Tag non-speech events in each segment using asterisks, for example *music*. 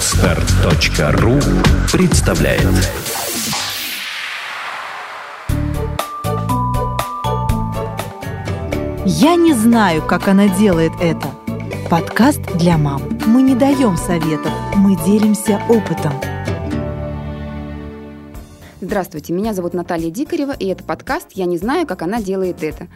Отстар.ру представляет Я не знаю, как она делает это. Подкаст для мам. Мы не даем советов, мы делимся опытом. Здравствуйте, меня зовут Наталья Дикарева, и это подкаст «Я не знаю, как она делает это».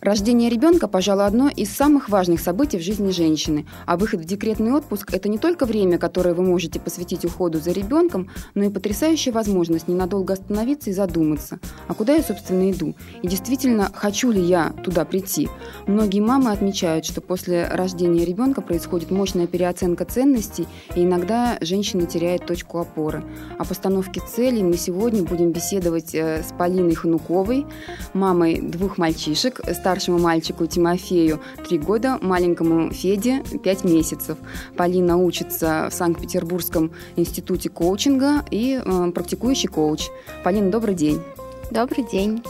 Рождение ребенка, пожалуй, одно из самых важных событий в жизни женщины, а выход в декретный отпуск – это не только время, которое вы можете посвятить уходу за ребенком, но и потрясающая возможность ненадолго остановиться и задуматься, а куда я, собственно, иду, и действительно, хочу ли я туда прийти. Многие мамы отмечают, что после рождения ребенка происходит мощная переоценка ценностей, и иногда женщина теряет точку опоры. О постановке целей мы сегодня будем беседовать э, с Полиной Хануковой, мамой двух мальчишек, старшему мальчику Тимофею 3 года, маленькому Феде 5 месяцев. Полина учится в Санкт-Петербургском институте коучинга и э, практикующий коуч. Полина, добрый день. Добрый день.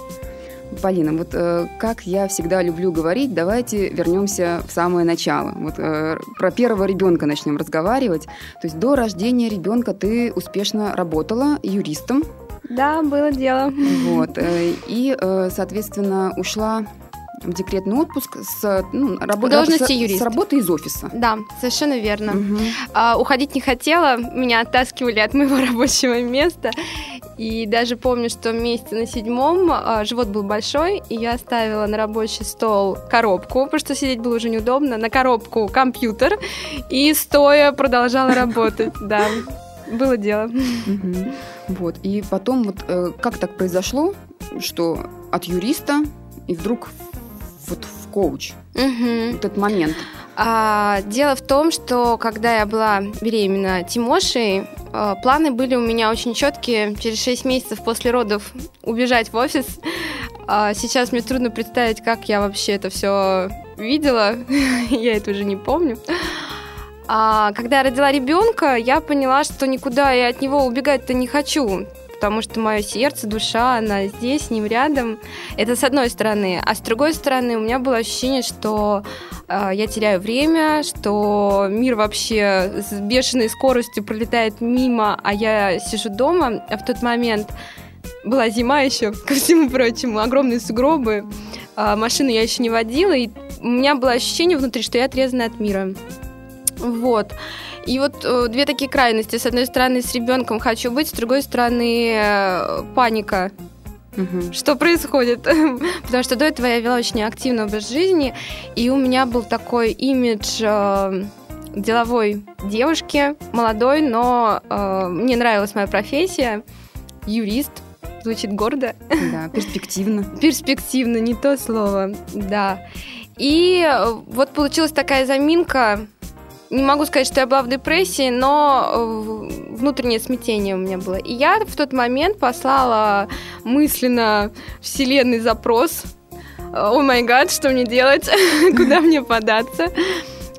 Полина, вот э, как я всегда люблю говорить, давайте вернемся в самое начало. Вот э, про первого ребенка начнем разговаривать. То есть до рождения ребенка ты успешно работала юристом. Да, было дело. Вот. Э, и, э, соответственно, ушла в декретный отпуск с ну, работы должности юриста. С работы из офиса. Да, совершенно верно. Угу. А, уходить не хотела, меня оттаскивали от моего *laughs* рабочего места. И даже помню, что месяца на седьмом а, живот был большой, и я оставила на рабочий стол коробку, потому что сидеть было уже неудобно, на коробку компьютер, и стоя продолжала *laughs* работать, да. Было дело. Вот. И потом вот э, как так произошло, что от юриста и вдруг вот в коуч? Угу. Этот момент. А, дело в том, что когда я была беременна Тимошей, а, планы были у меня очень четкие. Через 6 месяцев после родов убежать в офис. А сейчас мне трудно представить, как я вообще это все видела. *laughs* я это уже не помню. А когда я родила ребенка, я поняла, что никуда я от него убегать-то не хочу потому что мое сердце, душа, она здесь, с ним рядом. Это с одной стороны. А с другой стороны, у меня было ощущение, что э, я теряю время, что мир вообще с бешеной скоростью пролетает мимо, а я сижу дома. А в тот момент была зима еще, *laughs* ко всему прочему, огромные сугробы. Э, машину я еще не водила, и у меня было ощущение внутри, что я отрезана от мира. Вот. И вот э, две такие крайности. С одной стороны, с ребенком хочу быть, с другой стороны, э, паника. Угу. Что происходит? *laughs* Потому что до этого я вела очень активный образ жизни, и у меня был такой имидж э, деловой девушки, молодой, но э, мне нравилась моя профессия, юрист, звучит гордо. Да, перспективно. *laughs* перспективно, не то слово, да. И э, вот получилась такая заминка, не могу сказать, что я была в депрессии, но э, внутреннее смятение у меня было. И я в тот момент послала мысленно вселенный запрос. О май гад, что мне делать? *laughs* Куда мне податься?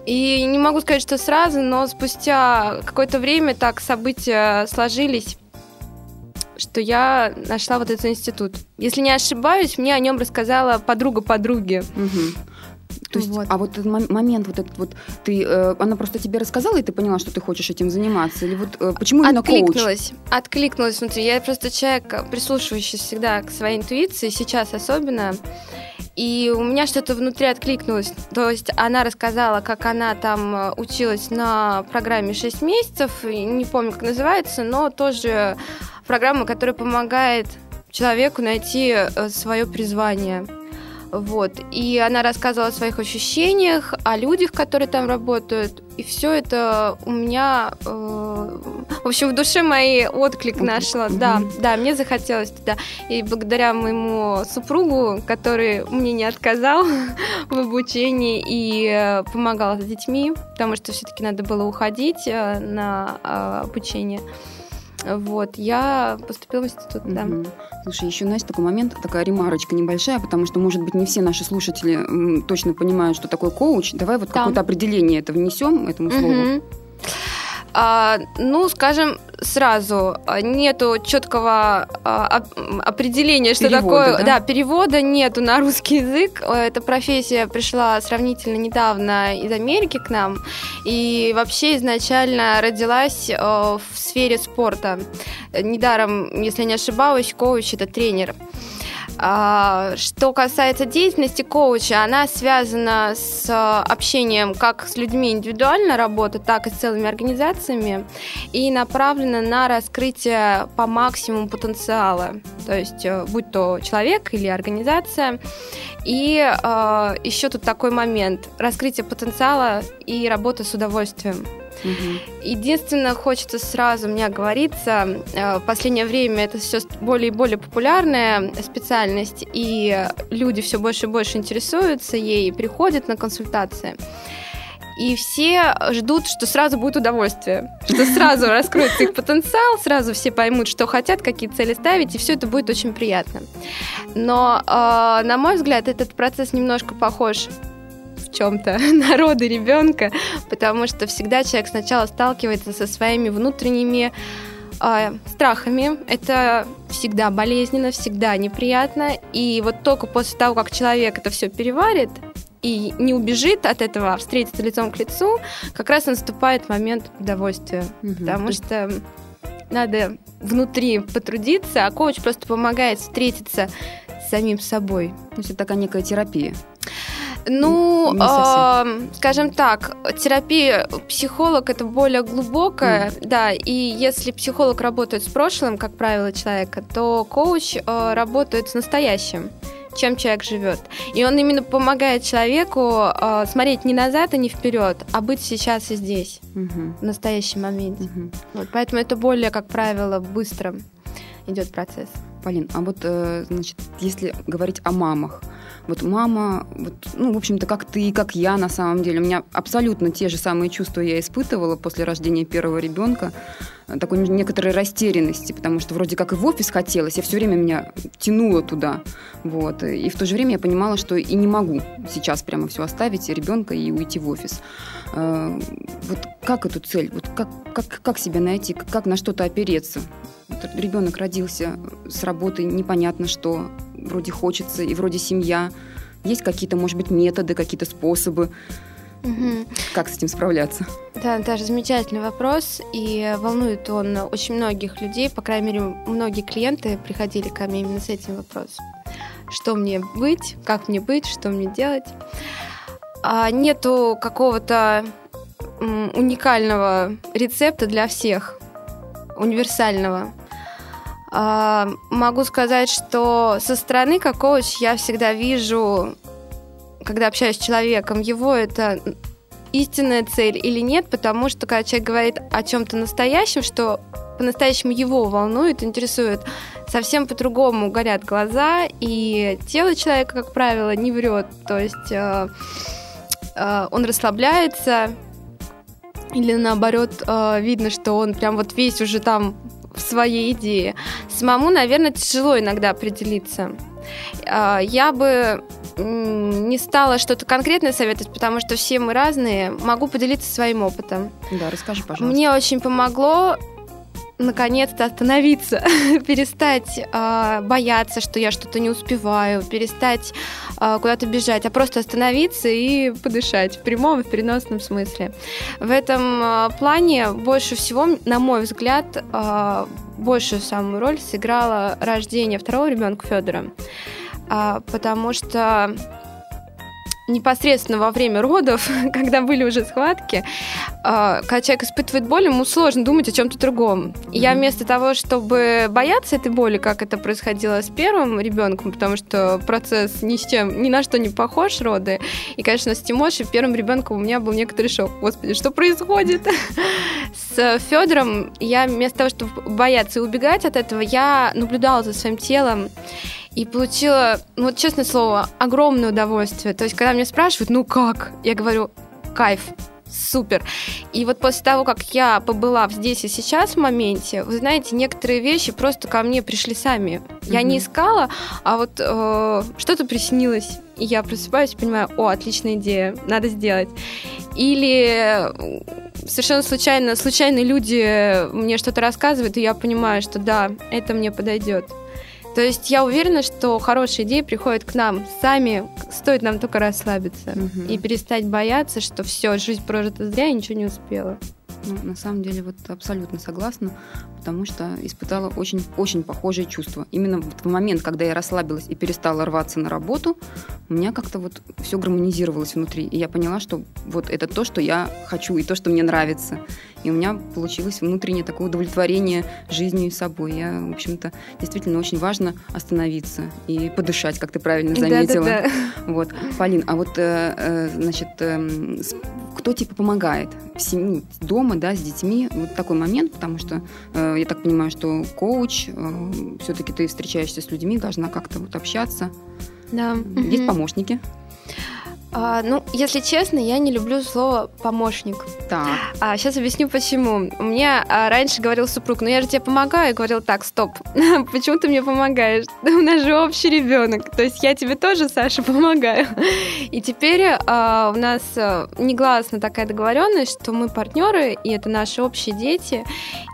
И не могу сказать, что сразу, но спустя какое-то время так события сложились, что я нашла вот этот институт. Если не ошибаюсь, мне о нем рассказала подруга подруги. Угу. То есть, вот. а вот этот момент, вот этот вот, ты, э, она просто тебе рассказала, и ты поняла, что ты хочешь этим заниматься? Или вот э, почему именно откликнулась, коуч? Откликнулась внутри. Я просто человек, прислушивающийся всегда к своей интуиции, сейчас особенно. И у меня что-то внутри откликнулось. То есть она рассказала, как она там э, училась на программе 6 месяцев, не помню, как называется, но тоже программа, которая помогает человеку найти э, свое призвание. Вот. И она рассказывала о своих ощущениях, о людях, которые там работают. И все это у меня, э, в общем, в душе моей отклик нашла. Mm-hmm. Да, да, мне захотелось туда. И благодаря моему супругу, который мне не отказал *laughs* в обучении и э, помогал с детьми, потому что все-таки надо было уходить э, на э, обучение. Вот, я поступила в институт, да. Слушай, еще, Настя, такой момент, такая ремарочка небольшая, потому что, может быть, не все наши слушатели точно понимают, что такое коуч. Давай вот да. какое-то определение это внесем, этому слову. А, ну, скажем, сразу. Нету четкого а, определения, что перевода, такое... Да? да, перевода нету на русский язык. Эта профессия пришла сравнительно недавно из Америки к нам. И вообще изначально родилась в сфере спорта. Недаром, если не ошибаюсь, коуч — это тренер. А, что касается деятельности коуча, она связана с а, общением как с людьми индивидуально работы, так и с целыми организациями и направлена на раскрытие по максимуму потенциала, то есть э, будь то человек или организация. И э, еще тут такой момент – раскрытие потенциала и работа с удовольствием. Угу. Единственное, хочется сразу мне говориться, э, в последнее время это все более и более популярная специальность, и люди все больше и больше интересуются ей, приходят на консультации. И все ждут, что сразу будет удовольствие, что сразу раскроется их потенциал, сразу все поймут, что хотят, какие цели ставить, и все это будет очень приятно. Но, э, на мой взгляд, этот процесс немножко похож в чем-то *laughs* народы ребенка, потому что всегда человек сначала сталкивается со своими внутренними э, страхами. Это всегда болезненно, всегда неприятно. И вот только после того, как человек это все переварит, и не убежит от этого, а встретится лицом к лицу, как раз наступает момент удовольствия. Угу. Потому что надо внутри потрудиться, а коуч просто помогает встретиться с самим собой. То есть это такая некая терапия. Ну, э, скажем так, терапия психолог это более глубокая, mm. да, и если психолог работает с прошлым, как правило, человека, то коуч э, работает с настоящим чем человек живет. И он именно помогает человеку э, смотреть не назад и не вперед, а быть сейчас и здесь, угу. в настоящем моменте. Угу. Вот, поэтому это более, как правило, быстро идет процесс. Полин, а вот, э, значит, если говорить о мамах, вот мама, вот, ну, в общем-то, как ты, как я на самом деле, у меня абсолютно те же самые чувства я испытывала после рождения первого ребенка, такой некоторой растерянности, потому что вроде как и в офис хотелось, я все время меня тянуло туда, вот, и в то же время я понимала, что и не могу сейчас прямо все оставить, ребенка и уйти в офис. Э, вот как эту цель, вот как, как, как себя найти, как на что-то опереться? ребенок родился с работы непонятно что, вроде хочется, и вроде семья. Есть какие-то, может быть, методы, какие-то способы? Угу. Как с этим справляться? Да, даже замечательный вопрос, и волнует он очень многих людей, по крайней мере, многие клиенты приходили ко мне именно с этим вопросом. Что мне быть, как мне быть, что мне делать? А нету какого-то уникального рецепта для всех, универсального. А, могу сказать, что со стороны как коуч я всегда вижу, когда общаюсь с человеком, его это истинная цель или нет, потому что когда человек говорит о чем-то настоящем, что по-настоящему его волнует, интересует, совсем по-другому горят глаза, и тело человека, как правило, не врет. То есть э, э, он расслабляется, или наоборот, э, видно, что он прям вот весь уже там в своей идее. Самому, наверное, тяжело иногда определиться. А, я бы не стала что-то конкретное советовать, потому что все мы разные. Могу поделиться своим опытом. Да, расскажи, пожалуйста. Мне очень помогло наконец-то остановиться, *laughs* перестать э, бояться, что я что-то не успеваю, перестать э, куда-то бежать, а просто остановиться и подышать в прямом и в переносном смысле. В этом э, плане больше всего, на мой взгляд, э, большую самую роль сыграло рождение второго ребенка Федора, э, потому что непосредственно во время родов, *laughs* когда были уже схватки, а, когда человек испытывает боль, ему сложно думать о чем-то другом. Mm-hmm. Я вместо того, чтобы бояться этой боли, как это происходило с первым ребенком, потому что процесс ни с чем, ни на что не похож роды. И, конечно, с Тимошей, первым ребенком у меня был некоторый шок. Господи, что происходит? *laughs* С Федором я вместо того, чтобы бояться и убегать от этого, я наблюдала за своим телом и получила, ну, вот честное слово, огромное удовольствие. То есть, когда меня спрашивают, ну как, я говорю, кайф, супер. И вот после того, как я побыла здесь и сейчас в моменте, вы знаете, некоторые вещи просто ко мне пришли сами. Я mm-hmm. не искала, а вот э, что-то приснилось. И я просыпаюсь и понимаю, о, отличная идея, надо сделать. Или совершенно случайно, случайные люди мне что-то рассказывают, и я понимаю, что да, это мне подойдет. То есть я уверена, что хорошие идеи приходят к нам сами, стоит нам только расслабиться угу. и перестать бояться, что все, жизнь прожита зря, и ничего не успела. Ну, на самом деле, вот абсолютно согласна, потому что испытала очень-очень похожие чувства. Именно в момент, когда я расслабилась и перестала рваться на работу, у меня как-то вот все гармонизировалось внутри. И я поняла, что вот это то, что я хочу, и то, что мне нравится. И у меня получилось внутреннее такое удовлетворение жизнью и собой. Я, в общем-то, действительно очень важно остановиться и подышать, как ты правильно заметила. Да, да, да. Вот. Полин, а вот, э, э, значит, эм, кто типа помогает в семье, дома, да, с детьми? Вот такой момент, потому что э, я так понимаю, что коуч, все-таки ты встречаешься с людьми, должна как-то вот общаться. Да. Есть помощники? А, ну, если честно, я не люблю слово помощник. Так. А, сейчас объясню почему. Мне а, раньше говорил супруг, ну я же тебе помогаю. Я говорил, так, стоп, *laughs* почему ты мне помогаешь? *laughs* У нас же общий ребенок. То есть я тебе тоже, Саша, *laughs* помогаю. И теперь а, у нас а, негласно такая договоренность, что мы партнеры, и это наши общие дети.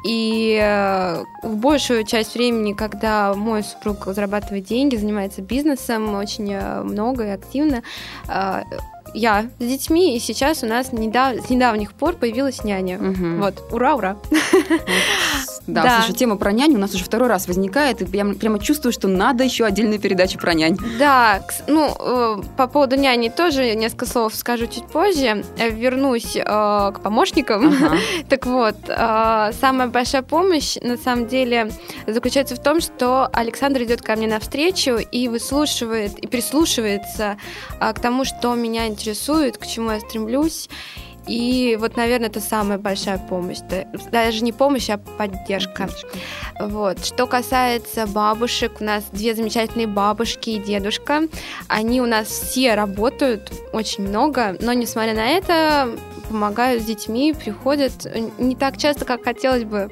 И а, в большую часть времени, когда мой супруг зарабатывает деньги, занимается бизнесом очень а, много и активно, а, я с детьми, и сейчас у нас недав... с недавних пор появилась няня. Угу. Вот, ура, ура. Да, да, слушай, тема про нянь у нас уже второй раз возникает, и я прямо чувствую, что надо еще отдельную передачу про нянь. Да, ну, э, по поводу няни тоже несколько слов скажу чуть позже. Э, вернусь э, к помощникам. Ага. *laughs* так вот, э, самая большая помощь, на самом деле, заключается в том, что Александр идет ко мне навстречу и выслушивает, и прислушивается э, к тому, что меня интересует, к чему я стремлюсь. И вот, наверное, это самая большая помощь. Даже не помощь, а поддержка. Вот. Что касается бабушек, у нас две замечательные бабушки и дедушка. Они у нас все работают очень много, но несмотря на это, помогают с детьми, приходят не так часто, как хотелось бы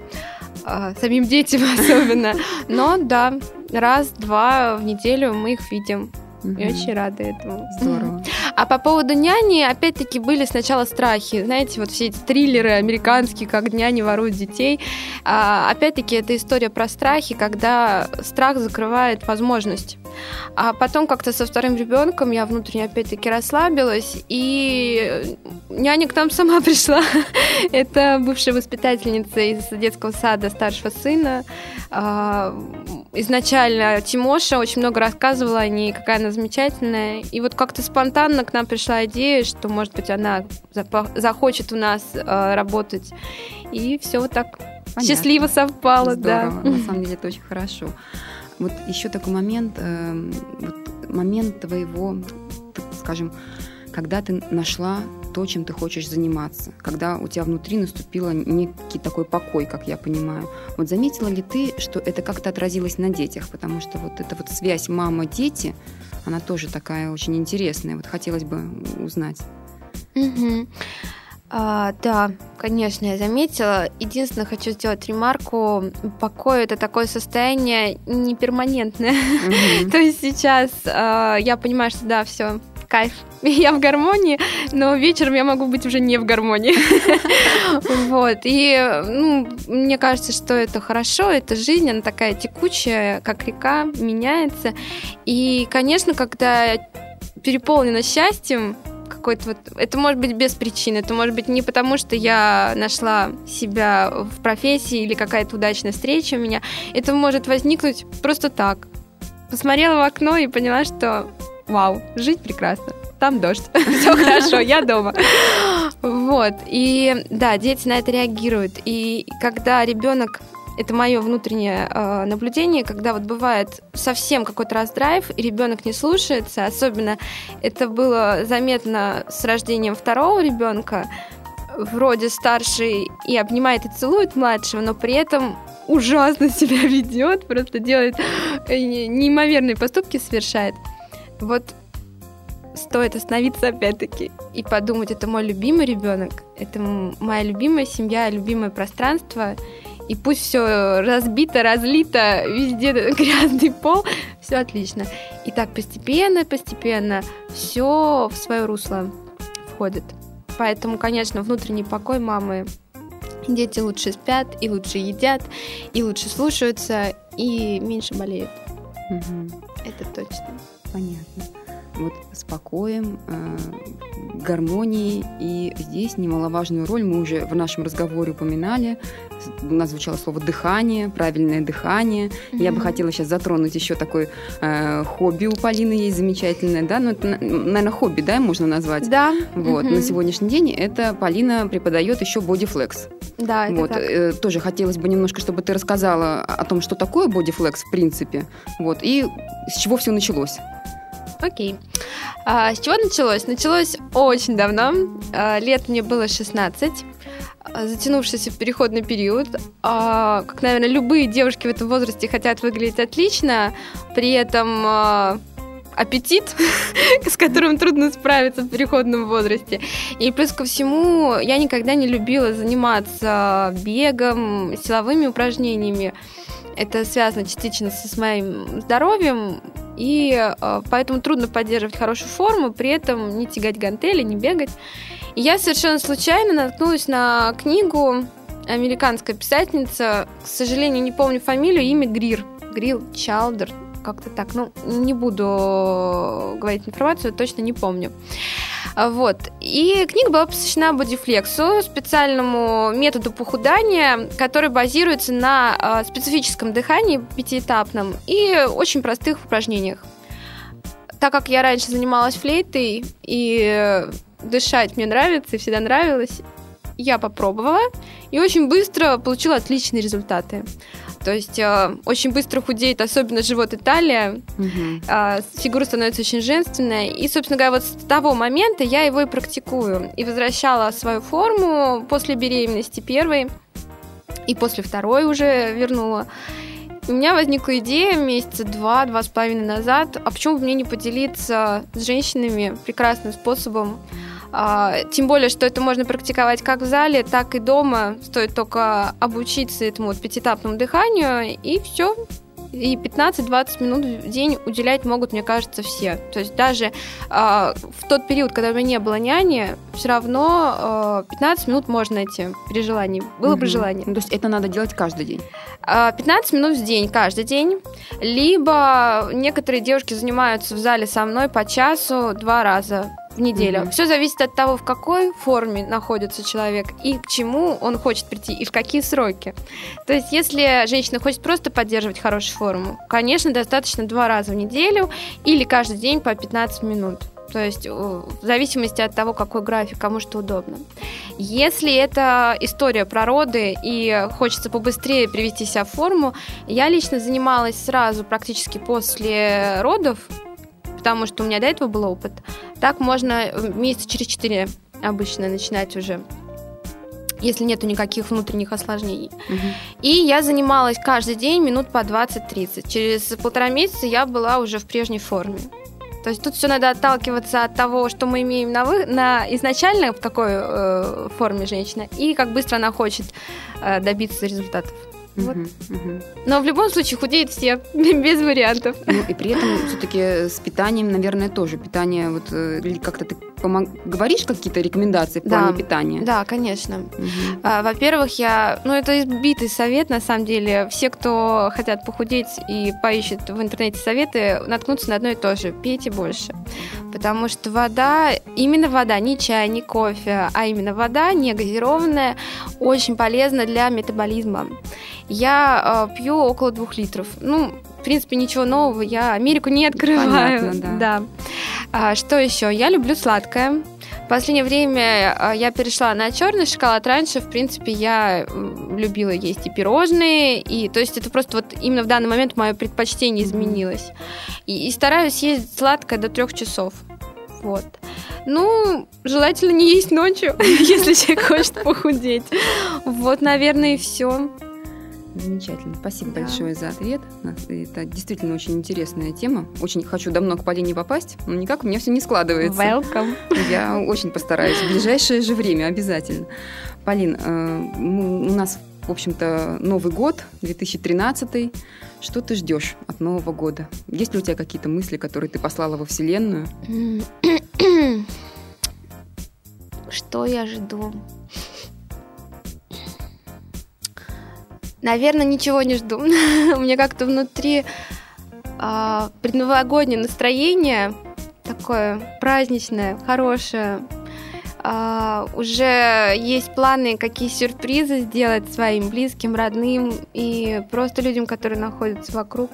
а, самим детям *laughs* особенно. Но да, раз-два в неделю мы их видим. Угу. И очень рада этому. Здорово. А по поводу няни, опять-таки, были сначала страхи. Знаете, вот все эти триллеры американские, как няни воруют детей. А, опять-таки, это история про страхи, когда страх закрывает возможность. А потом как-то со вторым ребенком я внутренне опять-таки расслабилась, и няня к нам сама *laughs* пришла. Это бывшая воспитательница из детского сада старшего сына. А, изначально Тимоша очень много рассказывала о ней, какая она замечательная. И вот как-то спонтанно к нам пришла идея, что, может быть, она захочет у нас э, работать. И все вот так Понятно. счастливо совпало, Здорово. да. На *laughs* самом деле это очень хорошо. Вот еще такой момент, э, вот момент твоего, скажем, когда ты нашла то, чем ты хочешь заниматься, когда у тебя внутри наступил некий такой покой, как я понимаю. Вот заметила ли ты, что это как-то отразилось на детях, потому что вот эта вот связь мама-дети, она тоже такая очень интересная. Вот хотелось бы узнать. Угу. А, да, конечно, я заметила. Единственное, хочу сделать ремарку. Покой это такое состояние неперманентное. Mm-hmm. *laughs* То есть сейчас а, я понимаю, что да, все, кайф, *laughs* я в гармонии, но вечером я могу быть уже не в гармонии. *laughs* Вот. И ну, мне кажется, что это хорошо, это жизнь, она такая текучая, как река, меняется. И, конечно, когда переполнена счастьем, какой-то вот... Это может быть без причины. Это может быть не потому, что я нашла себя в профессии или какая-то удачная встреча у меня. Это может возникнуть просто так. Посмотрела в окно и поняла, что вау, жить прекрасно. Там дождь, *laughs* все хорошо, я дома. Вот. И да, дети на это реагируют. И когда ребенок это мое внутреннее э, наблюдение, когда вот бывает совсем какой-то раздрайв, и ребенок не слушается, особенно это было заметно с рождением второго ребенка, вроде старший и обнимает и целует младшего, но при этом ужасно *laughs* себя ведет, просто делает э, неимоверные поступки, совершает. Вот стоит остановиться опять-таки и подумать, это мой любимый ребенок, это моя любимая семья, любимое пространство, и пусть все разбито, разлито, везде *laughs* грязный пол, все отлично. И так постепенно, постепенно все в свое русло входит. Поэтому, конечно, внутренний покой мамы Дети лучше спят, и лучше едят, и лучше слушаются, и меньше болеют. Мгм. Это точно. Понятно. Вот с покоем, э, гармонией. И здесь немаловажную роль мы уже в нашем разговоре упоминали. У нас звучало слово дыхание, правильное дыхание. Я бы хотела сейчас затронуть еще такое э, хобби у Полины есть замечательное, да? Ну, это, наверное, хобби, да, можно назвать? Да. Вот, мгм. на сегодняшний день это Полина преподает еще бодифлекс. Да, это Вот, так. э, тоже хотелось бы немножко, чтобы ты рассказала о том, что такое бодифлекс в принципе, вот, и с чего все началось. Окей. А, с чего началось? Началось очень давно. А, лет мне было 16. А, Затянувшийся переходный период. А, как, наверное, любые девушки в этом возрасте хотят выглядеть отлично, при этом а, аппетит, *laughs* с которым трудно справиться в переходном возрасте. И плюс ко всему, я никогда не любила заниматься бегом, силовыми упражнениями. Это связано частично с моим здоровьем, и э, поэтому трудно поддерживать хорошую форму, при этом не тягать гантели, не бегать. И я совершенно случайно наткнулась на книгу американская писательница, к сожалению, не помню фамилию, имя Грир, Грил Чалдер, как-то так, ну, не буду говорить информацию, точно не помню. Вот. И книга была посвящена бодифлексу, специальному методу похудания, который базируется на а, специфическом дыхании пятиэтапном и очень простых упражнениях. Так как я раньше занималась флейтой и дышать мне нравится и всегда нравилось, я попробовала и очень быстро получила отличные результаты. То есть э, очень быстро худеет, особенно живот и талия, а, фигура становится очень женственная. И, собственно говоря, вот с того момента я его и практикую. И возвращала свою форму после беременности первой, и после второй уже вернула. У меня возникла идея месяца два, два с половиной назад, а почему бы мне не поделиться с женщинами прекрасным способом, тем более, что это можно практиковать как в зале, так и дома. Стоит только обучиться этому вот пятиэтапному дыханию, и все. И 15-20 минут в день уделять могут, мне кажется, все. То есть даже а, в тот период, когда у меня не было няни, все равно а, 15 минут можно найти при желании. Было бы Мгм. желание. Ну, то есть это надо делать каждый день. А, 15 минут в день, каждый день. Либо некоторые девушки занимаются в зале со мной по часу два раза в неделю. Мгм. Все зависит от того, в какой форме находится человек и к чему он хочет прийти и в какие сроки. То есть, если женщина хочет просто поддерживать хорошую форму, конечно, достаточно два раза в неделю или каждый день по 15 минут. То есть, в зависимости от того, какой график, кому что удобно. Если это история про роды и хочется побыстрее привести себя в форму, я лично занималась сразу, практически после родов, потому что у меня до этого был опыт. Так можно э, месяца через четыре обычно начинать уже если нету никаких внутренних осложнений. И я занималась каждый день минут по 20-30. Через полтора месяца я была уже в прежней форме. То есть тут все надо отталкиваться от того, что мы имеем на, вы... на изначально в какой э, форме женщина, и как быстро она хочет э, добиться результатов. Вот. Но в любом случае худеют все, *laughs* без вариантов. Ну, и при этом все-таки с питанием, наверное, тоже. Питание, вот э, как-то ты помог- говоришь какие-то рекомендации в Да. плане питания? Да, конечно. А, Во-первых, я, ну это избитый совет, на самом деле. Все, кто хотят похудеть и поищут в интернете советы, наткнутся на одно и то же. Пейте больше. Потому что вода, именно вода, не чай, не кофе, а именно вода, не газированная, очень полезна для метаболизма. Я э, пью около двух литров. Ну, в принципе, ничего нового. Я Америку не открываю. Понятно, да. *laughs* А, что еще? Я люблю сладкое. В последнее время а, я перешла на черный шоколад. Раньше, в принципе, я любила есть и пирожные, и то есть это просто вот именно в данный момент мое предпочтение изменилось. И, и стараюсь есть сладкое до трех часов. Вот. Ну, желательно не есть ночью, *laughs* если человек хочет похудеть. Вот, наверное, и все. Замечательно. Спасибо Да. большое за ответ. Это действительно очень интересная тема. Очень хочу давно к Полине попасть, но никак у меня все не складывается. Welcome. Я очень постараюсь. В ближайшее же время обязательно. Полин, э, у нас, в общем-то, Новый год, 2013. Что ты ждешь от Нового года? Есть ли у тебя какие-то мысли, которые ты послала во Вселенную? *clears throat* что я жду? Наверное, ничего не жду. *laughs* У меня как-то внутри а, предновогоднее настроение такое праздничное, хорошее. А, уже есть планы, какие сюрпризы сделать своим близким, родным и просто людям, которые находятся вокруг.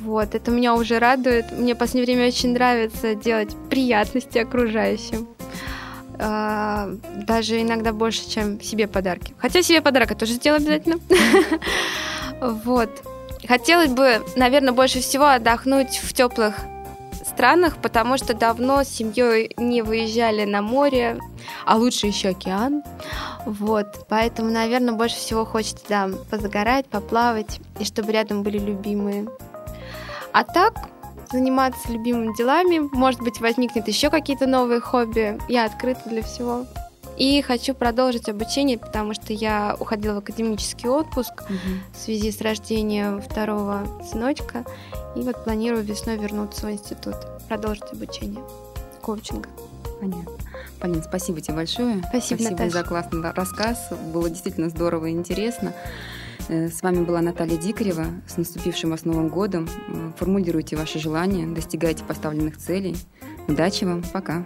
Вот, это меня уже радует. Мне в последнее время очень нравится делать приятности окружающим. А, даже иногда больше, чем себе подарки. Хотя себе подарок я тоже сделаю обязательно. *laughs* Вот. Хотелось бы, наверное, больше всего отдохнуть в теплых странах, потому что давно с семьей не выезжали на море, а лучше еще океан. Вот, поэтому, наверное, больше всего хочется, да, позагорать, поплавать, и чтобы рядом были любимые. А так, заниматься любимыми делами. Может быть, возникнет еще какие-то новые хобби. Я открыта для всего. И хочу продолжить обучение, потому что я уходила в академический отпуск угу. в связи с рождением второго сыночка. И вот планирую весной вернуться в институт, продолжить обучение коучинга. Понятно. Полин, спасибо тебе большое. Спасибо, спасибо Наташа. за классный рассказ. Было действительно здорово и интересно. Э, с вами была Наталья Дикарева. С наступившим вас Новым годом. Э, формулируйте ваши желания, достигайте поставленных целей. Удачи вам. Пока.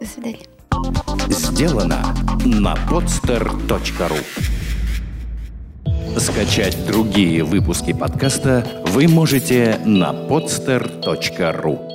До свидания. Сделано на podster.ru Скачать другие выпуски подкаста вы можете на podster.ru